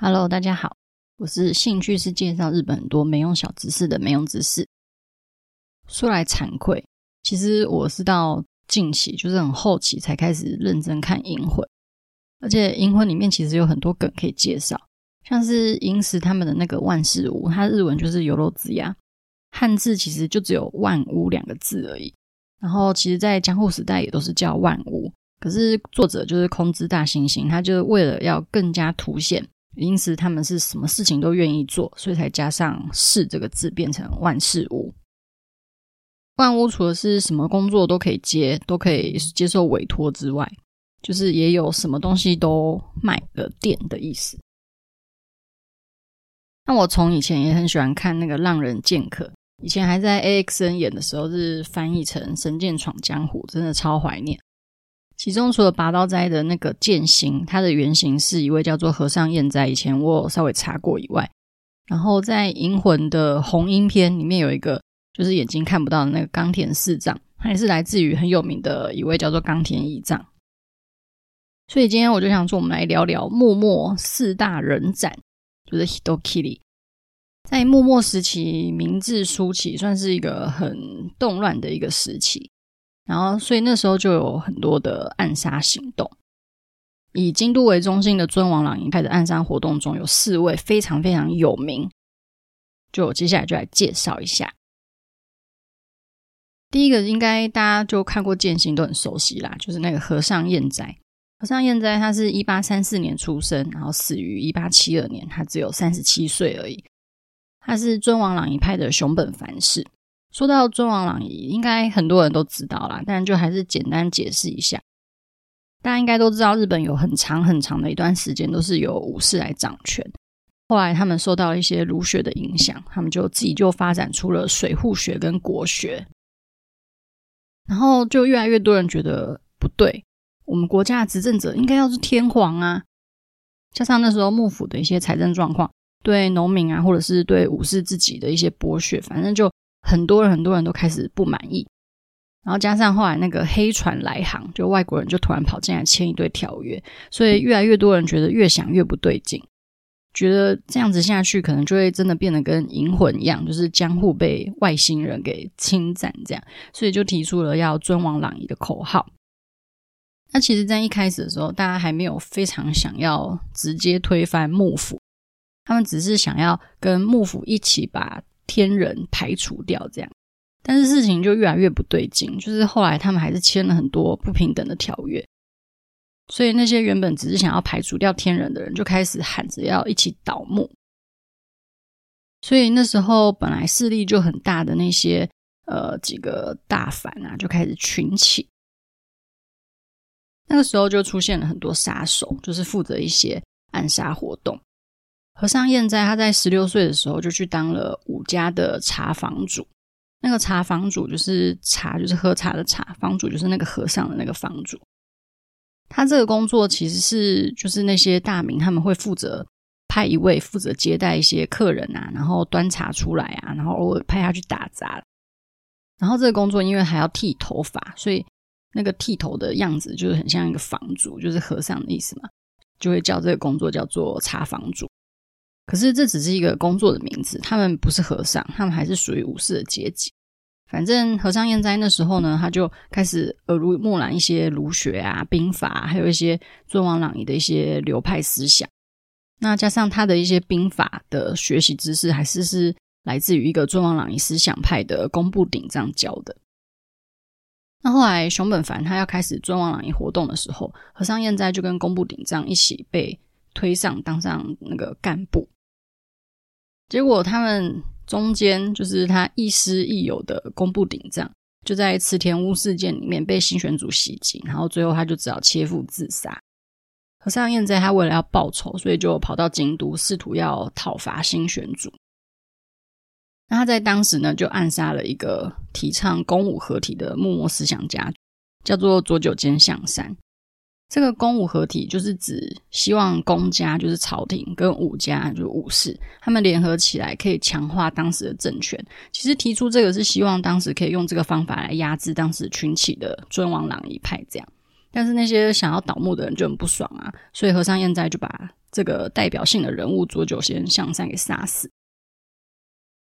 Hello，大家好，我是兴趣是介绍日本很多没用小知识的没用知识。说来惭愧，其实我是到近期，就是很后期才开始认真看《银魂》，而且《银魂》里面其实有很多梗可以介绍，像是银时他们的那个万事屋，它日文就是由籙子呀，汉字其实就只有万屋两个字而已。然后其实，在江户时代也都是叫万屋，可是作者就是空知大猩猩，他就是为了要更加凸显。因此，他们是什么事情都愿意做，所以才加上“事”这个字，变成万事屋。万屋除了是什么工作都可以接，都可以接受委托之外，就是也有什么东西都卖的店的意思。那我从以前也很喜欢看那个《浪人剑客》，以前还在 AXN 演的时候是翻译成《神剑闯江湖》，真的超怀念。其中除了拔刀斋的那个剑心，它的原型是一位叫做和尚彦斋，以前我有稍微查过以外，然后在银魂的红樱篇里面有一个就是眼睛看不到的那个冈田四藏，他也是来自于很有名的一位叫做冈田义藏。所以今天我就想说，我们来聊聊幕末四大人斩，就是 Hitokiri。在幕末时期，明治初期算是一个很动乱的一个时期。然后，所以那时候就有很多的暗杀行动。以京都为中心的尊王攘夷派的暗杀活动中，有四位非常非常有名。就我接下来就来介绍一下。第一个应该大家就看过剑心都很熟悉啦，就是那个和尚彦哉。和尚彦哉他是一八三四年出生，然后死于一八七二年，他只有三十七岁而已。他是尊王攘夷派的熊本藩士。说到尊王攘夷，应该很多人都知道啦，但就还是简单解释一下。大家应该都知道，日本有很长很长的一段时间都是由武士来掌权。后来他们受到一些儒学的影响，他们就自己就发展出了水户学跟国学。然后就越来越多人觉得不对，我们国家的执政者应该要是天皇啊。加上那时候幕府的一些财政状况，对农民啊，或者是对武士自己的一些剥削，反正就。很多人很多人都开始不满意，然后加上后来那个黑船来航，就外国人就突然跑进来签一堆条约，所以越来越多人觉得越想越不对劲，觉得这样子下去可能就会真的变得跟银魂一样，就是江户被外星人给侵占这样，所以就提出了要尊王攘夷的口号。那其实，在一开始的时候，大家还没有非常想要直接推翻幕府，他们只是想要跟幕府一起把。天人排除掉，这样，但是事情就越来越不对劲。就是后来他们还是签了很多不平等的条约，所以那些原本只是想要排除掉天人的人，就开始喊着要一起倒幕。所以那时候本来势力就很大的那些呃几个大反啊，就开始群起。那个时候就出现了很多杀手，就是负责一些暗杀活动。和尚彦在他在十六岁的时候就去当了五家的茶房主。那个茶房主就是茶，就是喝茶的茶，房主就是那个和尚的那个房主。他这个工作其实是就是那些大名他们会负责派一位负责接待一些客人啊，然后端茶出来啊，然后偶尔派他去打杂。然后这个工作因为还要剃头发，所以那个剃头的样子就是很像一个房主，就是和尚的意思嘛，就会叫这个工作叫做茶房主。可是这只是一个工作的名字，他们不是和尚，他们还是属于武士的阶级。反正和尚彦哉那时候呢，他就开始耳濡目染一些儒学啊、兵法，还有一些尊王攘夷的一些流派思想。那加上他的一些兵法的学习知识，还是是来自于一个尊王攘夷思想派的宫部鼎藏教的。那后来熊本凡他要开始尊王攘夷活动的时候，和尚彦哉就跟宫部鼎藏一起被推上当上那个干部。结果他们中间就是他亦师亦友的宫部鼎藏，就在池田屋事件里面被新选组袭击，然后最后他就只好切腹自杀。和尚彦在他为了要报仇，所以就跑到京都，试图要讨伐新选组。那他在当时呢，就暗杀了一个提倡公武合体的幕末思想家，叫做佐久间象山。这个公武合体就是指希望公家就是朝廷跟武家就是武士，他们联合起来可以强化当时的政权。其实提出这个是希望当时可以用这个方法来压制当时群起的尊王攘夷派这样。但是那些想要倒幕的人就很不爽啊，所以和尚彦哉就把这个代表性的人物佐久间象山给杀死。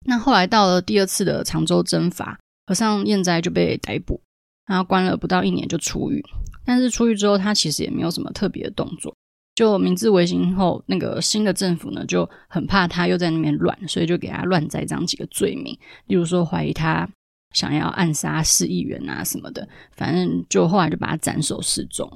那后来到了第二次的长州征伐，和尚彦哉就被逮捕，然后关了不到一年就出狱。但是出狱之后，他其实也没有什么特别的动作。就明治维新后，那个新的政府呢就很怕他又在那边乱，所以就给他乱栽赃几个罪名，例如说怀疑他想要暗杀市议员啊什么的。反正就后来就把他斩首示众。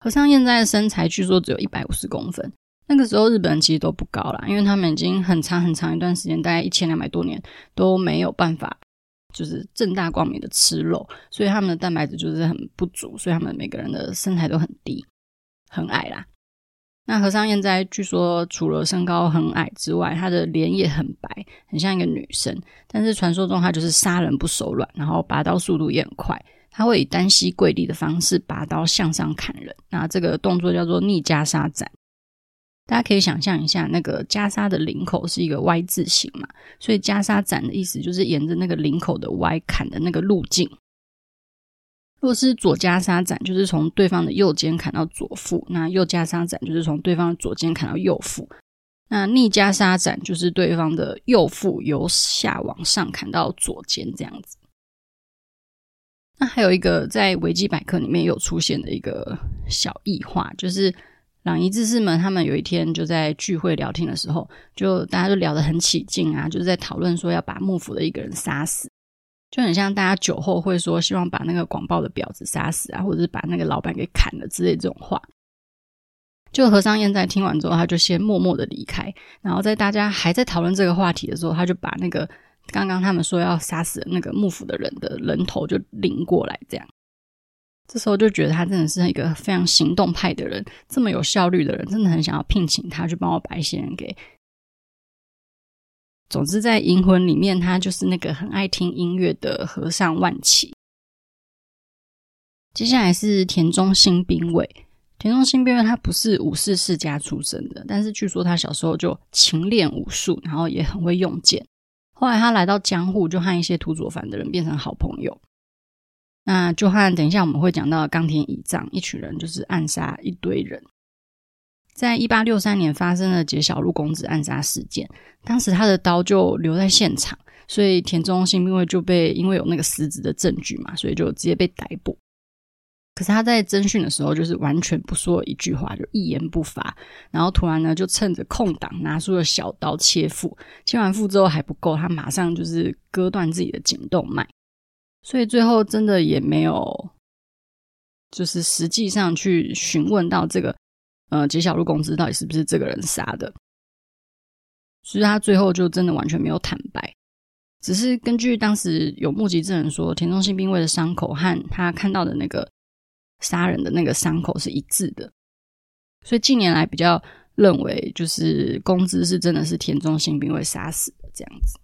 和尚彦在的身材据说只有一百五十公分。那个时候日本人其实都不高啦，因为他们已经很长很长一段时间，大概一千两百多年都没有办法，就是正大光明的吃肉，所以他们的蛋白质就是很不足，所以他们每个人的身材都很低，很矮啦。那和尚燕哉据说除了身高很矮之外，他的脸也很白，很像一个女生。但是传说中他就是杀人不手软，然后拔刀速度也很快，他会以单膝跪地的方式拔刀向上砍人，那这个动作叫做逆袈裟斩。大家可以想象一下，那个袈裟的领口是一个 Y 字形嘛，所以袈裟斩的意思就是沿着那个领口的 Y 砍的那个路径。若是左袈裟斩，就是从对方的右肩砍到左腹；那右袈裟斩，就是从对方的左肩砍到右腹；那逆袈裟斩，就是对方的右腹由下往上砍到左肩，这样子。那还有一个在维基百科里面有出现的一个小异化，就是。朗仪志士们，他们有一天就在聚会聊天的时候，就大家就聊得很起劲啊，就是在讨论说要把幕府的一个人杀死，就很像大家酒后会说希望把那个广报的婊子杀死啊，或者是把那个老板给砍了之类这种话。就和尚燕在听完之后，他就先默默的离开，然后在大家还在讨论这个话题的时候，他就把那个刚刚他们说要杀死那个幕府的人的人头就领过来，这样。这时候就觉得他真的是一个非常行动派的人，这么有效率的人，真的很想要聘请他去帮我把一些人给。总之，在《银魂》里面，他就是那个很爱听音乐的和尚万祺。接下来是田中新兵卫，田中新兵卫他不是武士世家出身的，但是据说他小时候就勤练武术，然后也很会用剑。后来他来到江户，就和一些土佐藩的人变成好朋友。那就和等一下我们会讲到冈田乙藏一群人，就是暗杀一堆人。在一八六三年发生了解小路公子暗杀事件，当时他的刀就留在现场，所以田中新兵卫就被因为有那个实质的证据嘛，所以就直接被逮捕。可是他在侦讯的时候，就是完全不说一句话，就一言不发，然后突然呢就趁着空档拿出了小刀切腹，切完腹之后还不够，他马上就是割断自己的颈动脉。所以最后真的也没有，就是实际上去询问到这个，呃，吉小路公子到底是不是这个人杀的。所以他最后就真的完全没有坦白，只是根据当时有目击证人说，田中新兵卫的伤口和他看到的那个杀人的那个伤口是一致的。所以近年来比较认为，就是公资是真的是田中新兵卫杀死的这样子。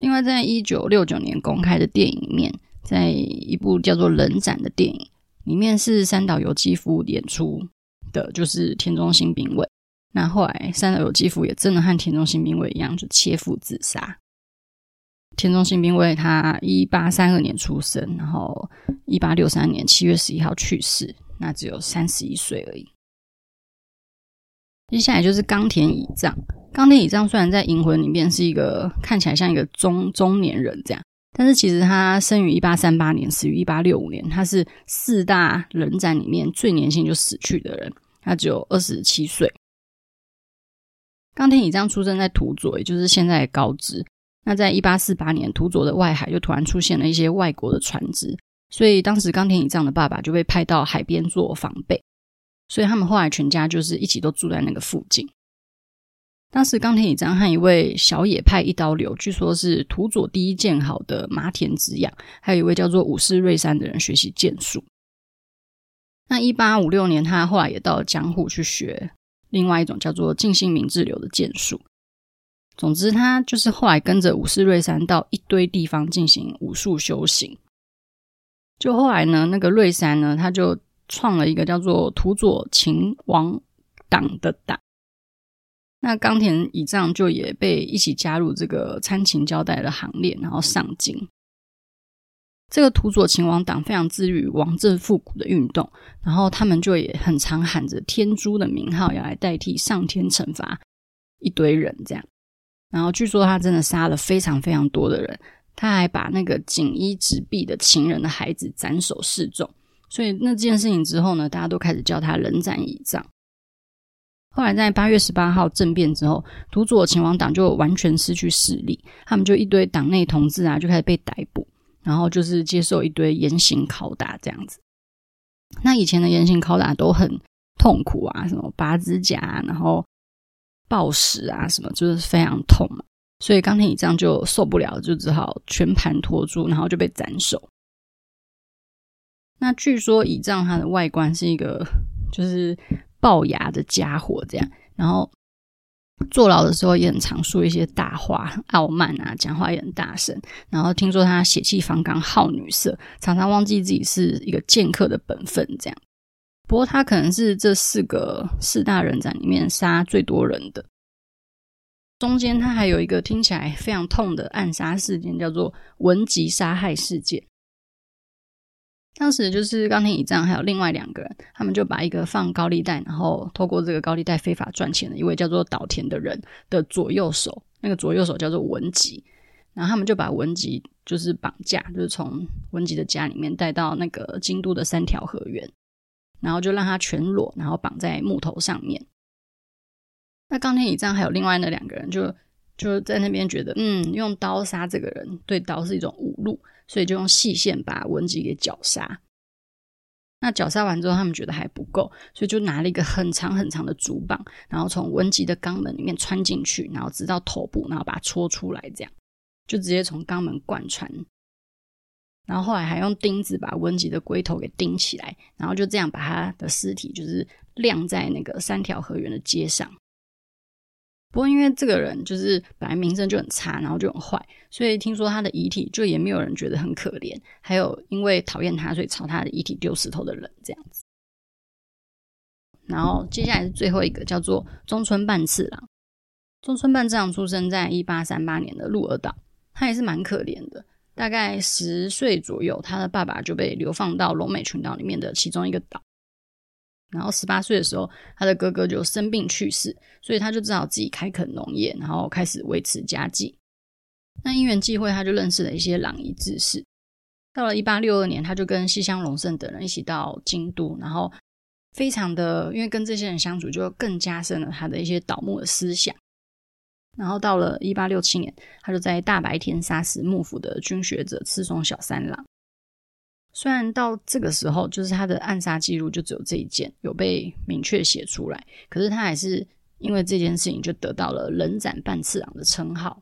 另外，在一九六九年公开的电影里面，在一部叫做《人斩》的电影里面，是三岛由纪夫演出的，就是田中新兵卫。那后来，三岛由纪夫也真的和田中新兵卫一样，就切腹自杀。田中新兵卫他一八三二年出生，然后一八六三年七月十一号去世，那只有三十一岁而已。接下来就是冈田乙藏。冈田乙藏虽然在《银魂》里面是一个看起来像一个中中年人这样，但是其实他生于一八三八年，死于一八六五年。他是四大人斩里面最年轻就死去的人，他只有二十七岁。冈田乙藏出生在土佐，也就是现在的高知。那在一八四八年，土佐的外海就突然出现了一些外国的船只，所以当时冈田乙藏的爸爸就被派到海边做防备。所以他们后来全家就是一起都住在那个附近。当时冈田乙藏和一位小野派一刀流，据说是土佐第一剑好的麻田直养，还有一位叫做武士瑞山的人学习剑术。那一八五六年，他后来也到了江户去学另外一种叫做静心明治流的剑术。总之，他就是后来跟着武士瑞山到一堆地方进行武术修行。就后来呢，那个瑞山呢，他就。创了一个叫做土佐秦王党的党，那冈田以藏就也被一起加入这个参勤交代的行列，然后上京。这个土佐秦王党非常致力于王政复古的运动，然后他们就也很常喊着天诛的名号，要来代替上天惩罚一堆人这样。然后据说他真的杀了非常非常多的人，他还把那个锦衣直臂的情人的孩子斩首示众。所以那件事情之后呢，大家都开始叫他人斩乙仗。后来在八月十八号政变之后，土佐勤王党就完全失去势力，他们就一堆党内同志啊就开始被逮捕。然后就是接受一堆严刑拷打这样子。那以前的严刑拷打都很痛苦啊，什么拔指甲啊，然后暴食啊，什么就是非常痛嘛。所以钢铁乙仗就受不了，就只好全盘托出，然后就被斩首。那据说倚仗他的外观是一个就是龅牙的家伙这样，然后。坐牢的时候也很常说一些大话，傲慢啊，讲话也很大声。然后听说他血气方刚，好女色，常常忘记自己是一个剑客的本分。这样，不过他可能是这四个四大人斩里面杀最多人的。中间他还有一个听起来非常痛的暗杀事件，叫做文吉杀害事件。当时就是冈田乙仗还有另外两个人，他们就把一个放高利贷，然后透过这个高利贷非法赚钱的一位叫做岛田的人的左右手，那个左右手叫做文吉，然后他们就把文吉就是绑架，就是从文吉的家里面带到那个京都的三条河原，然后就让他全裸，然后绑在木头上面。那冈田乙仗还有另外那两个人就就在那边觉得，嗯，用刀杀这个人对刀是一种侮辱。所以就用细线把文吉给绞杀。那绞杀完之后，他们觉得还不够，所以就拿了一个很长很长的竹棒，然后从文吉的肛门里面穿进去，然后直到头部，然后把它戳出来，这样就直接从肛门贯穿。然后后来还用钉子把文吉的龟头给钉起来，然后就这样把他的尸体就是晾在那个三条河源的街上。不过，因为这个人就是本来名声就很差，然后就很坏，所以听说他的遗体就也没有人觉得很可怜。还有因为讨厌他，所以朝他的遗体丢石头的人这样子。然后接下来是最后一个，叫做中村半次郎。中村半次郎出生在一八三八年的鹿儿岛，他也是蛮可怜的。大概十岁左右，他的爸爸就被流放到龙美群岛里面的其中一个岛。然后十八岁的时候，他的哥哥就生病去世，所以他就只好自己开垦农业，然后开始维持家计。那因缘际会，他就认识了一些朗仪志士。到了一八六二年，他就跟西乡隆盛等人一起到京都，然后非常的，因为跟这些人相处，就更加深了他的一些倒幕的思想。然后到了一八六七年，他就在大白天杀死幕府的军学者赤松小三郎。虽然到这个时候，就是他的暗杀记录就只有这一件有被明确写出来，可是他还是因为这件事情就得到了“人斩半次郎”的称号。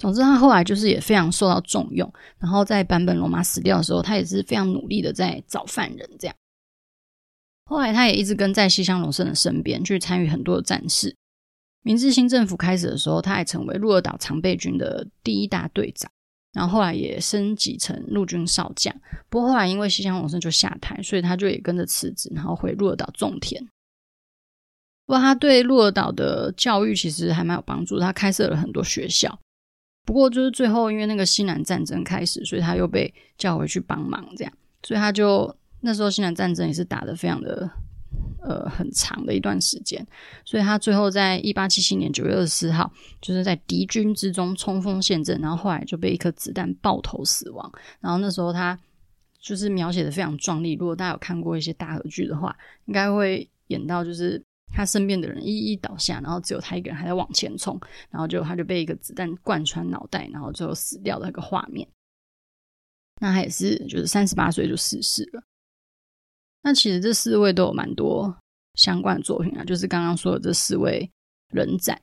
总之，他后来就是也非常受到重用。然后在坂本龙马死掉的时候，他也是非常努力的在找犯人。这样，后来他也一直跟在西乡隆盛的身边，去参与很多的战事。明治新政府开始的时候，他还成为鹿儿岛常备军的第一大队长。然后后来也升级成陆军少将，不过后来因为西乡隆盛就下台，所以他就也跟着辞职，然后回鹿儿岛种田。不过他对鹿儿岛的教育其实还蛮有帮助，他开设了很多学校。不过就是最后因为那个西南战争开始，所以他又被叫回去帮忙，这样，所以他就那时候西南战争也是打得非常的。呃，很长的一段时间，所以他最后在一八七七年九月二十四号，就是在敌军之中冲锋陷阵，然后后来就被一颗子弹爆头死亡。然后那时候他就是描写的非常壮丽，如果大家有看过一些大河剧的话，应该会演到就是他身边的人一一倒下，然后只有他一个人还在往前冲，然后就他就被一个子弹贯穿脑袋，然后最后死掉的那个画面。那他也是就是三十八岁就逝世了。那其实这四位都有蛮多相关的作品啊，就是刚刚说的这四位人仔，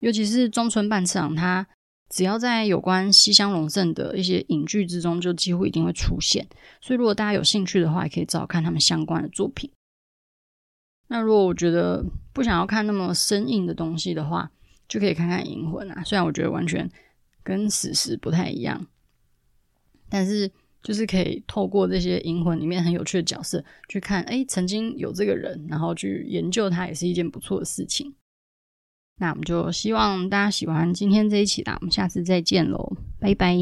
尤其是中村半次郎，他只要在有关西乡隆盛的一些影剧之中，就几乎一定会出现。所以如果大家有兴趣的话，也可以找看他们相关的作品。那如果我觉得不想要看那么生硬的东西的话，就可以看看《银魂》啊。虽然我觉得完全跟史实不太一样，但是。就是可以透过这些银魂里面很有趣的角色去看，哎，曾经有这个人，然后去研究他，也是一件不错的事情。那我们就希望大家喜欢今天这一期啦，我们下次再见喽，拜拜。